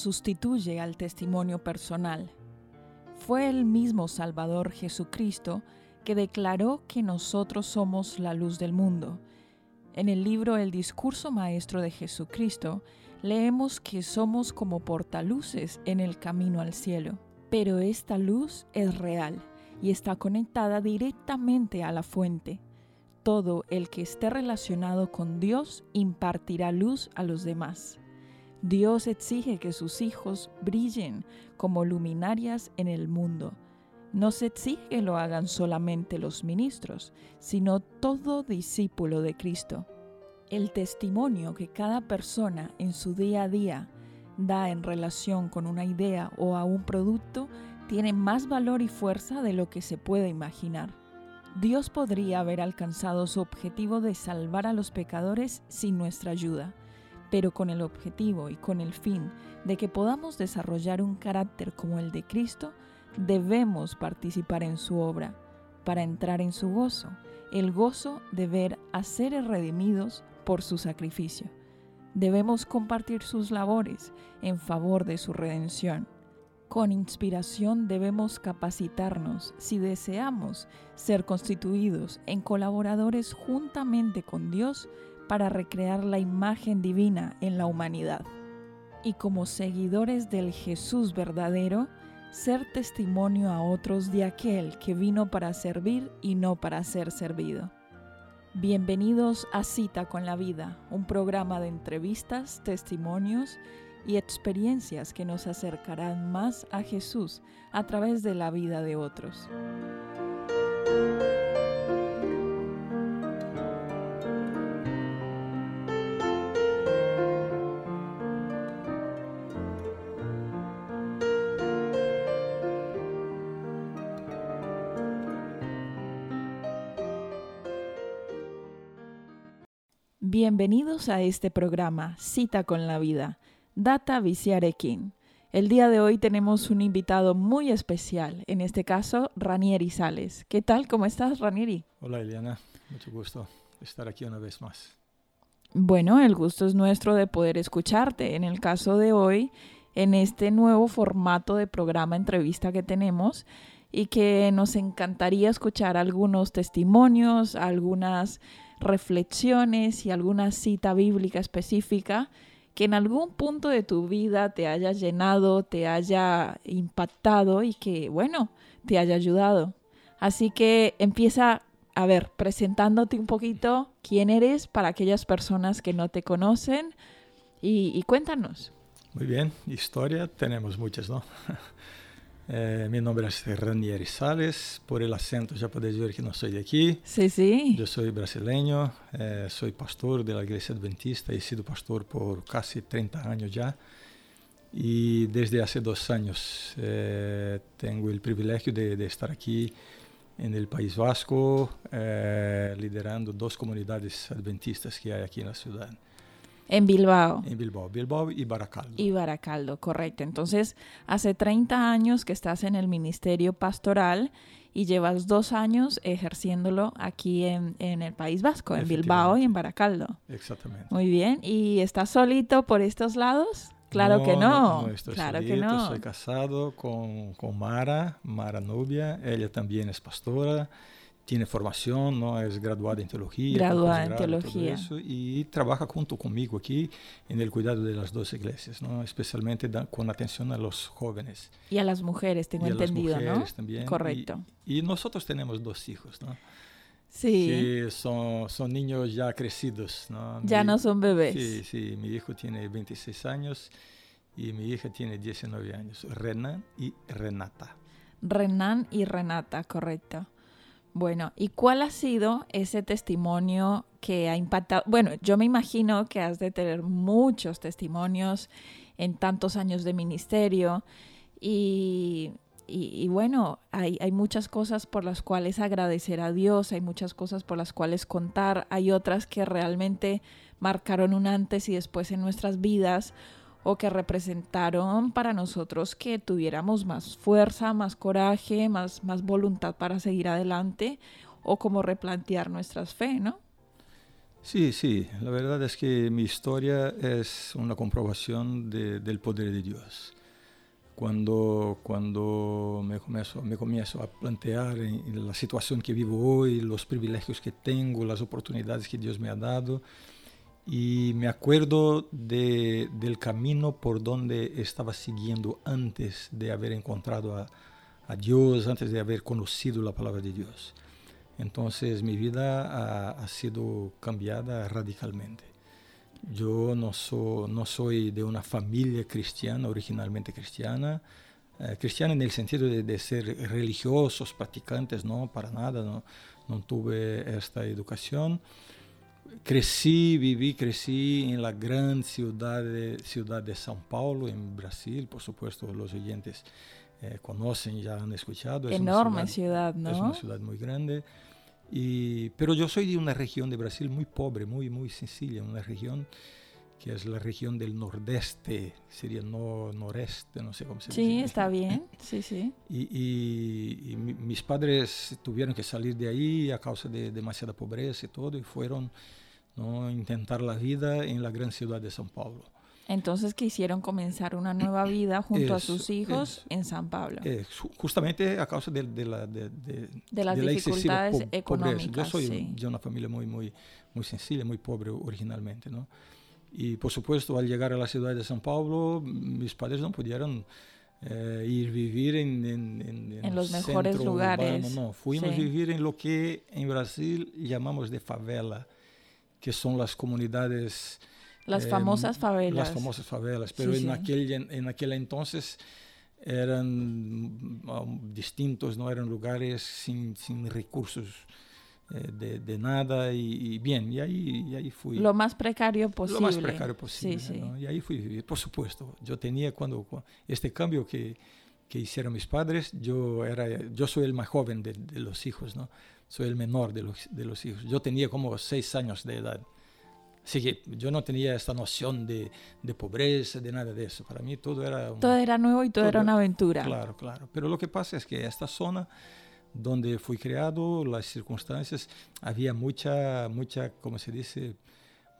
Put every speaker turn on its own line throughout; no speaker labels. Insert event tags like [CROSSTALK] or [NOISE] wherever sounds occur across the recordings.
Sustituye al testimonio personal. Fue el mismo Salvador Jesucristo que declaró que nosotros somos la luz del mundo. En el libro El discurso maestro de Jesucristo leemos que somos como portaluces en el camino al cielo. Pero esta luz es real y está conectada directamente a la fuente. Todo el que esté relacionado con Dios impartirá luz a los demás. Dios exige que sus hijos brillen como luminarias en el mundo. No se exige que lo hagan solamente los ministros, sino todo discípulo de Cristo. El testimonio que cada persona en su día a día da en relación con una idea o a un producto tiene más valor y fuerza de lo que se puede imaginar. Dios podría haber alcanzado su objetivo de salvar a los pecadores sin nuestra ayuda pero con el objetivo y con el fin de que podamos desarrollar un carácter como el de Cristo, debemos participar en su obra para entrar en su gozo, el gozo de ver a seres redimidos por su sacrificio. Debemos compartir sus labores en favor de su redención. Con inspiración debemos capacitarnos si deseamos ser constituidos en colaboradores juntamente con Dios para recrear la imagen divina en la humanidad. Y como seguidores del Jesús verdadero, ser testimonio a otros de aquel que vino para servir y no para ser servido. Bienvenidos a Cita con la Vida, un programa de entrevistas, testimonios y experiencias que nos acercarán más a Jesús a través de la vida de otros. Bienvenidos a este programa, Cita con la Vida, Data Viciarekin. El día de hoy tenemos un invitado muy especial, en este caso Ranieri Sales. ¿Qué tal? ¿Cómo estás, Ranieri?
Hola, Eliana. Mucho gusto estar aquí una vez más.
Bueno, el gusto es nuestro de poder escucharte. En el caso de hoy, en este nuevo formato de programa entrevista que tenemos y que nos encantaría escuchar algunos testimonios, algunas reflexiones y alguna cita bíblica específica que en algún punto de tu vida te haya llenado, te haya impactado y que, bueno, te haya ayudado. Así que empieza, a ver, presentándote un poquito quién eres para aquellas personas que no te conocen y, cuéntanos.
Muy bien, historia tenemos muchas, ¿no? [LAUGHS] Eh, mi nombre es Ranieri Sales, por el acento ya podéis ver que no soy de aquí.
Sí, sí.
Yo soy brasileño, eh, soy pastor de la iglesia adventista, he sido pastor por casi 30 años ya. Y desde hace dos años eh, tengo el privilegio de, de, estar aquí en el País Vasco, eh, liderando dos comunidades adventistas que hay aquí en la ciudad.
En Bilbao.
En Bilbao, Bilbao y Baracaldo.
Y Baracaldo, correcto. Entonces, hace 30 años que estás en el Ministerio Pastoral y llevas dos años ejerciéndolo aquí en, en el País Vasco, en Bilbao y en Baracaldo.
Exactamente.
Muy bien. ¿Y estás solito por estos lados? Claro que no.
estoy
claro
solito,
que no.
Soy casado con, con Mara, Mara Nubia. Ella también es pastora, tiene formación, ¿no? es graduada en teología.
Graduada en teología.
eso, y trabaja junto conmigo aquí en el cuidado de las dos iglesias, ¿no? especialmente da- con atención a los jóvenes.
Y a las mujeres, tengo
y a las
entendido, ¿no?
mujeres también. Y-
Correcto.
Y, nosotros tenemos dos hijos, ¿no?
Sí,
que son, son niños ya crecidos. ¿no?
ya
Mi-
no son bebés.
Sí, sí, mi hijo tiene 26 años y mi hija tiene 19 años, Renan y Renata.
Renan y Renata, correcto. Bueno, ¿y cuál ha sido ese testimonio que ha impactado? Bueno, yo me imagino que has de tener muchos testimonios en tantos años de ministerio y, bueno, hay, hay muchas cosas por las cuales agradecer a Dios, hay muchas cosas por las cuales contar, hay otras que realmente marcaron un antes y después en nuestras vidas o que representaron para nosotros que tuviéramos más fuerza, más coraje, más, más voluntad para seguir adelante o como replantear nuestras fe, ¿no?
Sí, sí, la verdad es que mi historia es una comprobación de- del poder de Dios. Cuando, cuando me, comienzo, me comienzo a plantear la situación que vivo hoy, los privilegios que tengo, las oportunidades que Dios me ha dado, y me acuerdo de, del camino por donde estaba siguiendo antes de haber encontrado a, a Dios, antes de haber conocido la palabra de Dios. Entonces mi vida ha, ha sido cambiada radicalmente. Yo no, so- no soy de una familia cristiana, originalmente cristiana, eh, cristiana en el sentido de, de ser religiosos, practicantes, no, para nada, no, no tuve esta educación. Crecí, viví, crecí en la gran ciudad de, ciudad de São Paulo, en Brasil, por supuesto los oyentes eh, conocen, ya han escuchado. es
Enorme
ciudad-
ciudad,
es
¿no?
una ciudad muy grande. Y, pero yo soy de una región de Brasil muy pobre, muy, muy sencilla, una región que es la región del nordeste, sería no, noreste, no sé cómo se
Sí,
dice.
está bien, [LAUGHS] sí, sí.
Y, y- y mi- mis padres tuvieron que salir de ahí a causa de demasiada pobreza y todo, y fueron ¿no? a intentar la vida en la gran ciudad de São Paulo.
Entonces quisieron comenzar una nueva vida junto a
Eso,
sus hijos
eso.
en San Pablo.
Eh, ju- justamente a causa de, de la, de, de-
las
de la
dificultades
po- pobreza.
económicas,
Yo soy
sí.
de una familia muy, muy, muy sencilla, muy pobre originalmente, ¿no? Y por supuesto, al llegar a la ciudad de São Paulo, mis padres no pudieron eh, ir vivir en, en, en-
En los mejores lugares,
urbano, no, fuimos a
sí.
vivir en lo que en Brasil llamamos de favela, que son las comunidades
Las
eh,
famosas favelas.
las famosas favelas, pero
Sí,
en,
sí.
Aquel, en, aquel entonces eran um, distintos, no eran lugares sin, sin recursos de, de nada y, y bien, y ahí, y ahí fui.
Lo más precario posible.
Lo más precario posible.
Sí, sí.
¿no? Y ahí fui vivir. Por supuesto, yo tenía cuando, cu- este cambio que, que hicieron mis padres, yo, era, yo soy el más joven de, de los hijos, ¿no? Soy el menor de los, de los hijos. Yo tenía como seis años de edad. Así que yo no tenía esta noción de, de pobreza, de nada de eso. Para mí todo era... un-
Todo era nuevo y todo, era una aventura.
Claro, claro. Pero lo que pasa es que esta zona donde fui criado, las circunstancias, había mucha, mucha, ¿cómo se dice?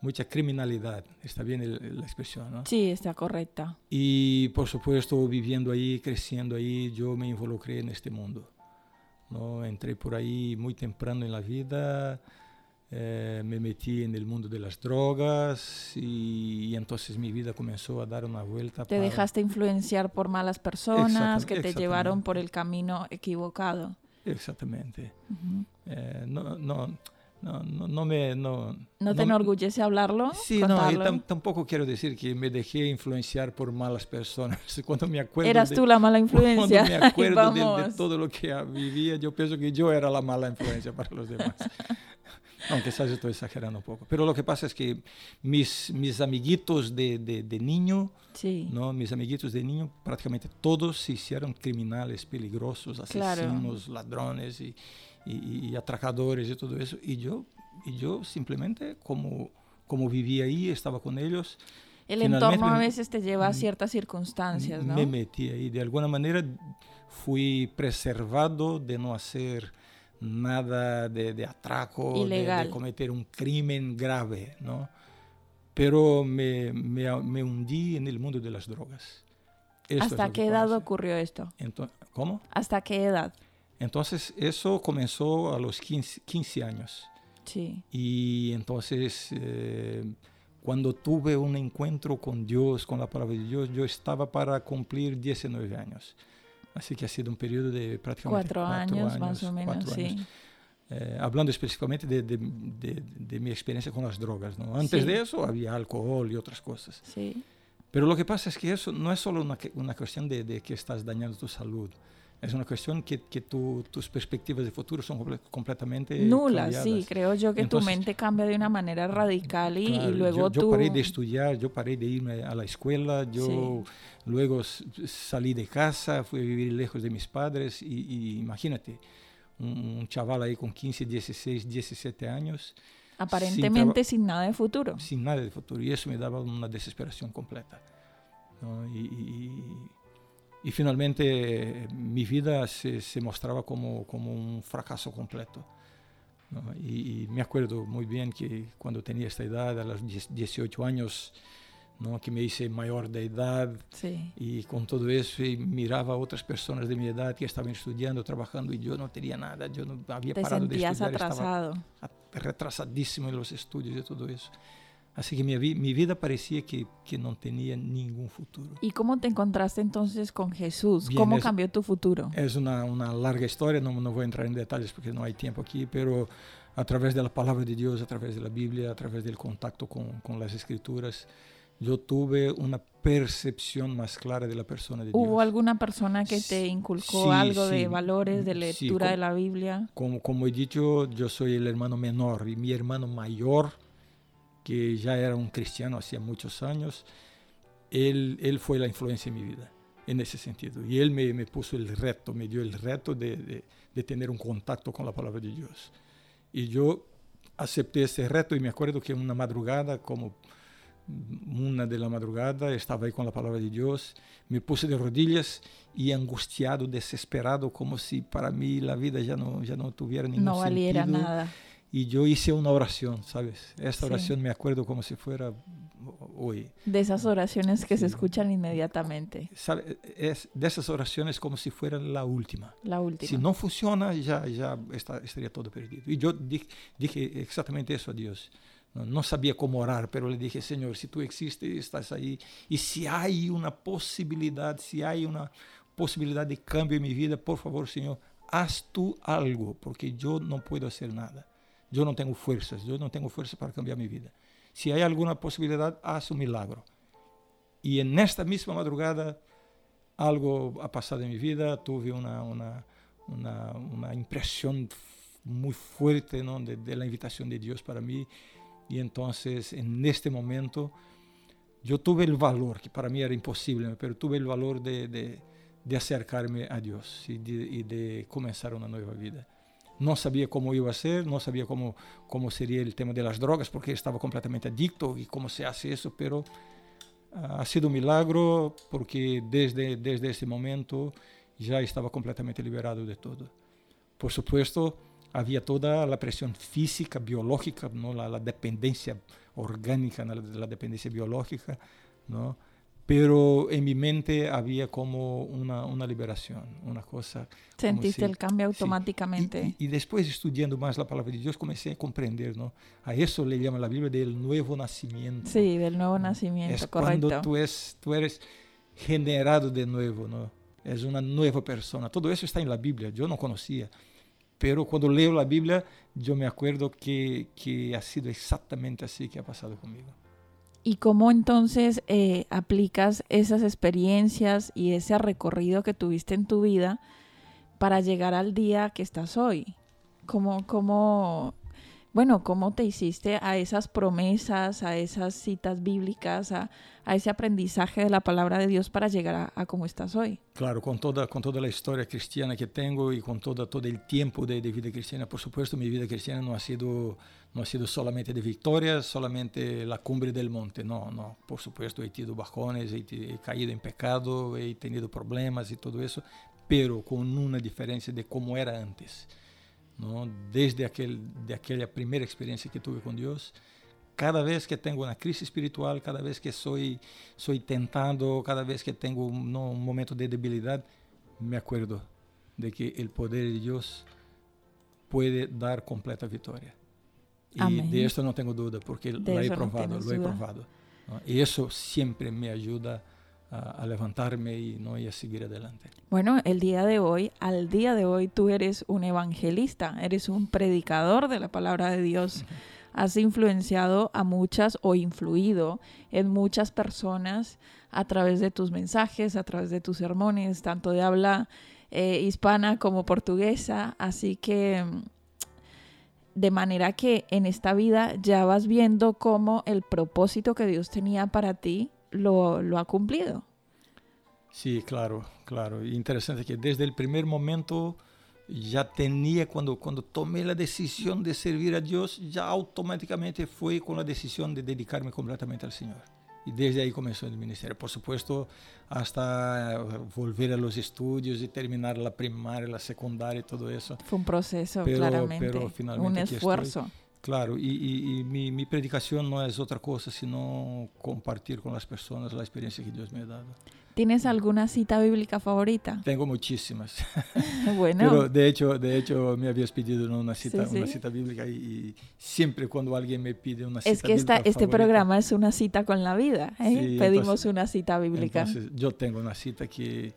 Mucha criminalidad. Está bien el- la expresión, ¿no?
Sí, está correcta.
Y por supuesto, viviendo ahí, creciendo ahí, yo me involucré en este mundo. ¿no? Entré por ahí muy temprano en la vida, eh, me metí en el mundo de las drogas y, y entonces mi vida comenzó a dar una vuelta.
Te
para-
dejaste influenciar por malas personas que te llevaron por el camino equivocado.
Exactamente.
Ujú.
Eh, no, no, no, no, no me... No,
¿No te enorgullece hablarlo?
Sí, no, y
contarlo?
tam- tampoco quiero decir que me dejé influenciar por malas personas. [LAUGHS] Cuando me acuerdo
Eras
de-
tú la mala influencia.
Cuando me [LAUGHS] acuerdo de- de, todo lo que vivía, yo pienso que yo era la mala influencia para los demás. [LAUGHS] Aunque quizás estoy exagerando un poco. Pero lo que pasa es que mis, mis amiguitos de, de, de niño,
Sí.
¿no? mis amiguitos de niño, prácticamente todos se hicieron criminales, peligrosos,
Claro.
asesinos, ladrones y, y- y atracadores y todo eso. Y yo, y yo simplemente, como, como vivía ahí, estaba con ellos,
El entorno a veces te lleva a
mm,
ciertas circunstancias, ¿no?
me metí ahí. De alguna manera fui preservado de no hacer nada de, de atraco, de- De, cometer un crimen grave, ¿no? pero me, me, me hundí en el mundo de las drogas. Esto
¿Hasta qué edad ocurrió esto?
Ento- ¿Cómo?
¿Hasta qué edad?
Entonces, eso comenzó a los 15, 15 años.
Sí.
Y entonces, eh, cuando tuve un encuentro con Dios, con la palabra de Dios, yo estaba para cumplir 19 años. Así que ha sido un periodo de prácticamente
Cuatro, años, más o menos,
cuatro
sí.
años. Eh, hablando específicamente de, de- de- de mi experiencia con las drogas. ¿no? Antes
Sí.
de eso había alcohol y otras cosas.
Sí.
Pero lo que pasa es que eso no es solo una, una cuestión de, de que estás dañando tu salud. Es una cuestión que, que tu- tus perspectivas de futuro son comple- completamente
Nulas, sí. Creo yo que
Entonces-
tu mente cambia de una manera radical y, y
Claro,
luego
yo, yo
tú...
paré de estudiar, yo paré de irme a la escuela, yo luego s- salí de casa, fui a vivir lejos de mis padres y, y imagínate, un, un chaval ahí con 15, 16, 17 años
aparentemente
sin
sin nada de futuro.
sin nada de futuro y eso me daba una desesperación completa. ¿no? Y, y- y finalmente mi vida se, se mostraba como, como un fracaso completo. ¿no? Y, y me acuerdo muy bien que cuando tenía esta edad, a los 10 18 años, ¿no? que me hice mayor de edad
Sí.
y con todo eso y miraba a otras personas de mi edad que estaban estudiando, trabajando y yo no tenía nada, yo no había
Te
parado de
sentías
estudiar, estaba
atrasado.
a- retrasadísimo en los estudios y todo eso. Así que mi, mi vida parecía que, que no tenía ningún futuro.
¿Y cómo te encontraste entonces con Jesús?
Bien,
¿Cómo
es-
cambió tu futuro?
Es una, una larga historia, no, no voy a entrar en detalles porque no hay tiempo aquí, pero a través de la palabra de Dios, a través de la Biblia, a través del contacto con, con las escrituras, yo tuve una percepción más clara de la persona de Dios.
¿Hubo alguna persona que te inculcó
Sí,
algo de
sí.
valores, de
Sí,
lectura
co-
de la Biblia?
Como, como he dicho, yo soy el hermano menor y mi hermano mayor, que ya era un cristiano hacía muchos años, él, él fue la influencia en mi vida, en ese sentido. Y él me, me puso el reto, me dio el reto de, de- de tener un contacto con la palabra de Dios. Y yo acepté ese reto y me acuerdo que una madrugada, como una de la madrugada, estaba ahí con la palabra de Dios, me puse de rodillas y angustiado, desesperado, como si para mí la vida ya no, ya no tuviera ningún
No valiera
sentido.
nada.
Y yo hice una oración, ¿sabes? Esta
Sí.
oración me acuerdo como si fuera hoy.
De esas oraciones que se
Sí.
escuchan inmediatamente.
¿Sabe? Es de esas oraciones como si fuera la última.
La última.
Si no funciona, ya, ya está, estaría todo perdido. Y yo di- dije exactamente eso a Dios. No, sabía cómo orar, pero le dije, Señor, si tú existes, estás ahí. Y si hay una posibilidad, si hay una posibilidad de cambio en mi vida, por favor, Señor, haz tú algo, porque yo no puedo hacer nada. Yo no tengo fuerzas, yo no tengo fuerza para cambiar mi vida. Si hay alguna posibilidad, haz un milagro. Y en esta misma madrugada, algo ha pasado en mi vida, tuve una, una, una, impresión muy fuerte ¿no? de la invitación de Dios para mí. Y entonces, en este momento, yo tuve el valor, que para mí era imposible, pero tuve el valor de, de, de acercarme a Dios y de, y de comenzar una nueva vida. No sabía cómo iba a ser, no sabía cómo, cómo sería el tema de las drogas, porque estaba completamente adicto y cómo se hace eso, pero ah, ha sido un milagro porque desde, desde ese momento ya estaba completamente liberado de todo. Por supuesto, había toda la presión física, biológica, ¿no? la, la dependencia orgánica, ¿no? la, la dependencia biológica, ¿no? pero en mi mente había como una, una liberación, una cosa.
Sentiste
si-
el cambio
sí.
automáticamente.
Y, y- y después estudiando más la palabra de Dios comencé a comprender, ¿no? A eso le llama la Biblia del nuevo nacimiento.
Sí, del nuevo nacimiento,
es
correcto.
cuando tú, es, tú eres generado de nuevo, ¿no? Es una nueva persona. Todo eso está en la Biblia, yo no conocía. Pero cuando leo la Biblia, yo me acuerdo que, que ha sido exactamente así que ha pasado conmigo.
¿Y cómo entonces eh, aplicas esas experiencias y ese recorrido que tuviste en tu vida para llegar al día que estás hoy? ¿Cómo, cómo, bueno, cómo te hiciste a esas promesas, a esas citas bíblicas, a, ese aprendizaje de la palabra de Dios para llegar a, a cómo estás hoy?
Claro, con toda, con toda la historia cristiana que tengo y con toda, todo el tiempo de, de vida cristiana, por supuesto, mi vida cristiana no ha sido no ha sido solamente de victorias, solamente la cumbre del monte, no, no, por supuesto he tenido bajones, he, he, caído en pecado, he tenido problemas y todo eso, pero con una diferencia de cómo era antes, ¿no? Desde aquel, de aquella primera experiencia que tuve con Dios, cada vez que tengo una crisis espiritual, cada vez que soy, soy tentado, cada vez que tengo un, ¿no? un momento de debilidad, me acuerdo de que el poder de Dios puede dar completa victoria. Y
Amén.
de esto no tengo duda, porque
De
lo he
no
probado,
tienes
lo he probado. ¿no? Y eso siempre me ayuda a, a levantarme y, ¿no? y a seguir adelante.
Bueno, el día de hoy, al día de hoy, tú eres un evangelista, eres un predicador de la palabra de Dios. Has influenciado a muchas o influido en muchas personas a través de tus mensajes, a través de tus sermones, tanto de habla eh, hispana como portuguesa. Así que de manera que en esta vida ya vas viendo cómo el propósito que Dios tenía para ti lo, lo ha cumplido.
Sí, claro, claro. Interesante que desde el primer momento ya tenía, cuando, cuando tomé la decisión de servir a Dios, ya automáticamente fue con la decisión de dedicarme completamente al Señor. Y desde ahí comenzó el ministerio. Por supuesto, hasta eh, volver a los estudios y terminar la primaria, la secundaria y todo eso.
Fue un proceso,
Pero-
claramente,
pero finalmente
un
estoy. Claro, y, y- y mi, mi predicación no es otra cosa sino compartir con las personas la experiencia que Dios me ha dado.
¿Tienes alguna cita bíblica favorita?
Tengo muchísimas. [LAUGHS]
bueno,
Pero de hecho, de hecho me habías pedido una, cita,
Sí,
una cita bíblica y, y siempre cuando alguien me pide una cita
es que esta,
bíblica
este
favorita,
programa es una cita con la vida. ¿eh?
Sí,
Pedimos
entonces-
una cita bíblica.
Entonces yo tengo una cita que,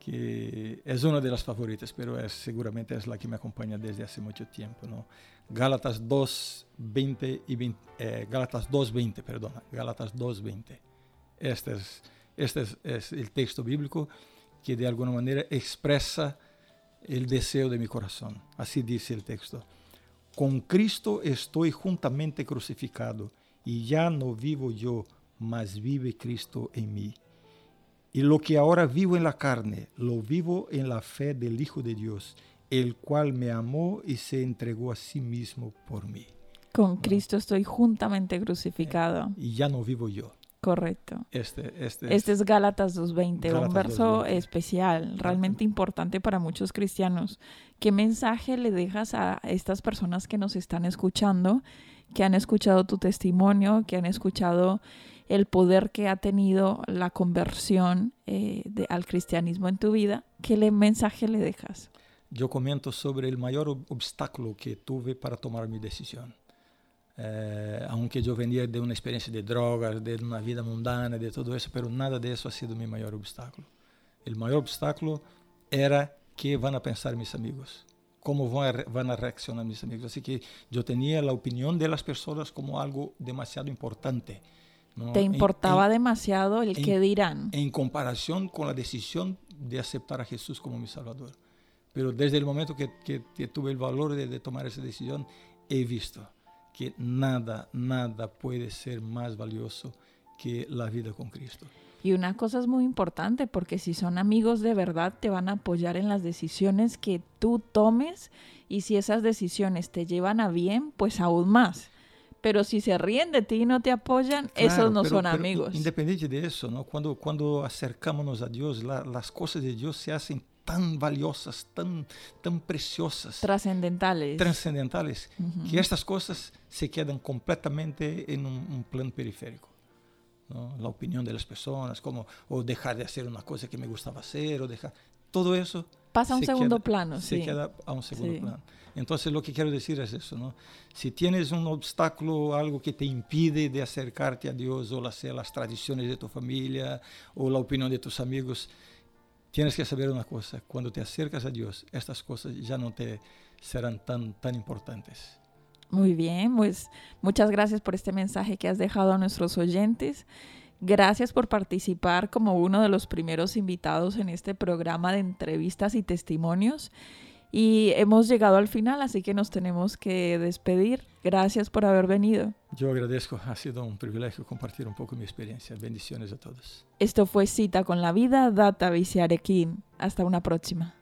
que es una de las favoritas, pero es, seguramente es la que me acompaña desde hace mucho tiempo. ¿no? Gálatas 2, 20 y 20, eh, Gálatas 2, 20, perdona, Gálatas 2, 20. Este es, este es, es el texto bíblico que de alguna manera expresa el deseo de mi corazón. Así dice el texto. Con Cristo estoy juntamente crucificado y ya no vivo yo, mas vive Cristo en mí. Y lo que ahora vivo en la carne, lo vivo en la fe del Hijo de Dios, el cual me amó y se entregó a sí mismo por mí.
Con Cristo estoy juntamente crucificado.
Y ya no vivo yo.
Correcto.
Este, este,
Este es Gálatas 2.20, un verso
2:20.
especial, realmente importante para muchos cristianos. ¿Qué mensaje le dejas a estas personas que nos están escuchando, que han escuchado tu testimonio, que han escuchado el poder que ha tenido la conversión eh, de- al cristianismo en tu vida? ¿Qué le, mensaje le dejas?
Yo comento sobre el mayor ob- obstáculo que tuve para tomar mi decisión. Eh, aunque yo venía de una experiencia de drogas, de una vida mundana, de todo eso, pero nada de eso ha sido mi mayor obstáculo. El mayor obstáculo era qué van a pensar mis amigos, cómo van a, re- van a reaccionar mis amigos. Así que yo tenía la opinión de las personas como algo demasiado importante. ¿no?
¿Te
En-
importaba
en-
demasiado el
en-
qué dirán?
en comparación con la decisión de aceptar a Jesús como mi Salvador. Pero desde el momento que, que- que tuve el valor de, de tomar esa decisión, he visto que nada, nada puede ser más valioso que la vida con Cristo.
Y una cosa es muy importante porque si son amigos de verdad te van a apoyar en las decisiones que tú tomes y si esas decisiones te llevan a bien, pues aún más. Pero si se ríen de ti y no te apoyan, esos
Claro,
no
pero-
son
pero
amigos.
Independiente de eso, ¿no? cuando, cuando acercámonos a Dios, la- las cosas de Dios se hacen tan valiosas, tan, tan preciosas,
Trascendentales.
trascendentales,
Ujú.
que estas cosas se quedan completamente en un, un plano periférico. ¿no? La opinión de las personas, como o dejar de hacer una cosa que me gustaba hacer, o dejar. Todo eso
Pasa a un
se
segundo
queda-
plano,
se
sí.
queda a un segundo
Sí.
plano. Entonces lo que quiero decir es eso, ¿no? Si tienes un obstáculo, algo que te impide de acercarte a Dios, o las, las tradiciones de tu familia, o la opinión de tus amigos, tienes que saber una cosa, cuando te acercas a Dios, estas cosas ya no te serán tan, tan importantes.
Muy bien, pues muchas gracias por este mensaje que has dejado a nuestros oyentes. Gracias por participar como uno de los primeros invitados en este programa de entrevistas y testimonios. Y hemos llegado al final, así que nos tenemos que despedir. Gracias por haber venido.
Yo agradezco, ha sido un privilegio compartir un poco mi experiencia. Bendiciones a todos.
Esto fue Cita con la Vida, Data Viciarequín. Hasta una próxima.